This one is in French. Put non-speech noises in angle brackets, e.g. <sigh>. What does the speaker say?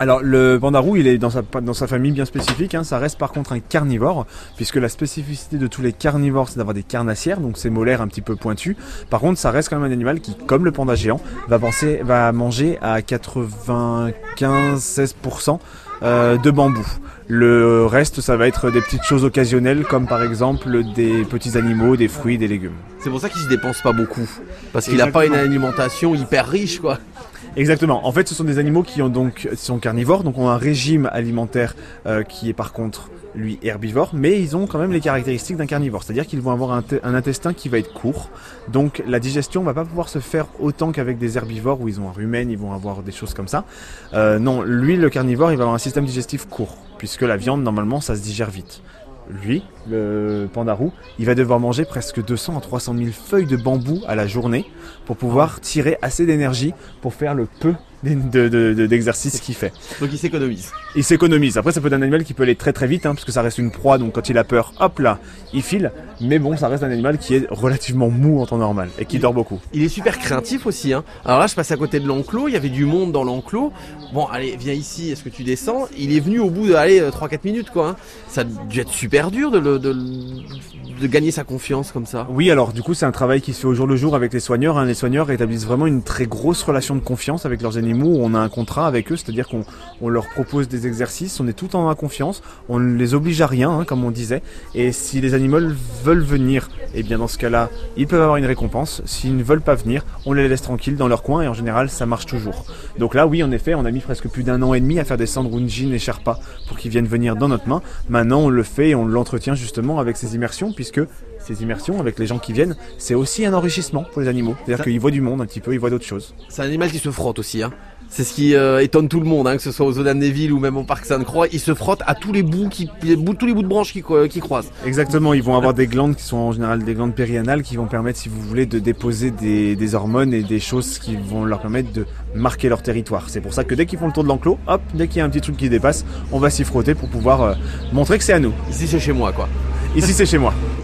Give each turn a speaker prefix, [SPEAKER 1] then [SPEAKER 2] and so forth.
[SPEAKER 1] Alors le pandarou, il est dans sa, dans sa famille bien spécifique, hein. ça reste par contre un carnivore, puisque la spécificité de tous les carnivores c'est d'avoir des carnassières, donc c'est molaires un petit peu pointus. Par contre ça reste quand même un animal qui, comme le panda géant, va, penser, va manger à 95-16% euh, de bambou. Le reste, ça va être des petites choses occasionnelles, comme par exemple des petits animaux, des fruits, des légumes.
[SPEAKER 2] C'est pour ça qu'il se dépense pas beaucoup. Parce qu'il n'a pas une alimentation hyper riche, quoi.
[SPEAKER 1] Exactement. En fait, ce sont des animaux qui sont carnivores, donc ont un régime alimentaire euh, qui est par contre lui herbivore, mais ils ont quand même les caractéristiques d'un carnivore, c'est-à-dire qu'ils vont avoir un, intestin qui va être court, donc la digestion va pas pouvoir se faire autant qu'avec des herbivores où ils ont un rumen, ils vont avoir des choses comme ça. Euh, non, lui le carnivore, il va avoir un système digestif court, puisque la viande normalement ça se digère vite lui, le pandarou, il va devoir manger presque 200 à 300 000 feuilles de bambou à la journée pour pouvoir tirer assez d'énergie pour faire le peu d'exercice <laughs> de, de, qu'il fait.
[SPEAKER 2] Donc il s'économise.
[SPEAKER 1] Il s'économise. Après, ça peut être un animal qui peut aller très très vite, hein, parce que ça reste une proie, donc quand il a peur, hop là, il file. Mais bon, ça reste un animal qui est relativement mou en temps normal et qui dort beaucoup.
[SPEAKER 2] Il est super craintif aussi. Hein. Alors là, je passe à côté de l'enclos, il y avait du monde dans l'enclos. Bon, allez, viens ici, est-ce que tu descends? Il est venu au bout de, allez, 3-4 minutes, quoi. Hein. Ça a dû être super dur de, le, de, de gagner sa confiance comme ça.
[SPEAKER 1] Oui, alors du coup, c'est un travail qui se fait au jour le jour avec les soigneurs. Hein. Les soigneurs établissent vraiment une très grosse relation de confiance avec leurs animaux. On a un contrat avec eux, c'est-à-dire qu'on on leur propose des exercices, on est tout en confiance, on ne les oblige à rien, hein, comme on disait. Et si les animaux veulent venir, et eh bien dans ce cas-là, ils peuvent avoir une récompense. S'ils ne veulent pas venir, on les laisse tranquilles dans leur coin et en général, ça marche toujours. Donc là, oui, en effet, on a mis presque plus d'un an et demi à faire descendre Unjin et Sherpa pour qu'ils viennent venir dans notre main. Maintenant, on le fait et on l'entretient justement avec ces immersions, puisque ces immersions avec les gens qui viennent, c'est aussi un enrichissement pour les animaux. C'est-à-dire qu'ils voient du monde un petit peu, ils voient d'autres choses.
[SPEAKER 2] C'est un animal qui se frotte aussi, hein. C'est ce qui euh, étonne tout le monde, hein, que ce soit aux Zodan Neville ou même au parc Sainte-Croix. Ils se frottent à tous les bouts, qui, tous les bouts de branches qui, qui croisent.
[SPEAKER 1] Exactement, ils vont avoir des glandes qui sont en général des glandes périanales qui vont permettre, si vous voulez, de déposer des, des hormones et des choses qui vont leur permettre de marquer leur territoire. C'est pour ça que dès qu'ils font le tour de l'enclos, hop, dès qu'il y a un petit truc qui dépasse, on va s'y frotter pour pouvoir euh, montrer que c'est à nous.
[SPEAKER 2] Ici c'est chez moi quoi.
[SPEAKER 1] Ici c'est chez moi. <laughs>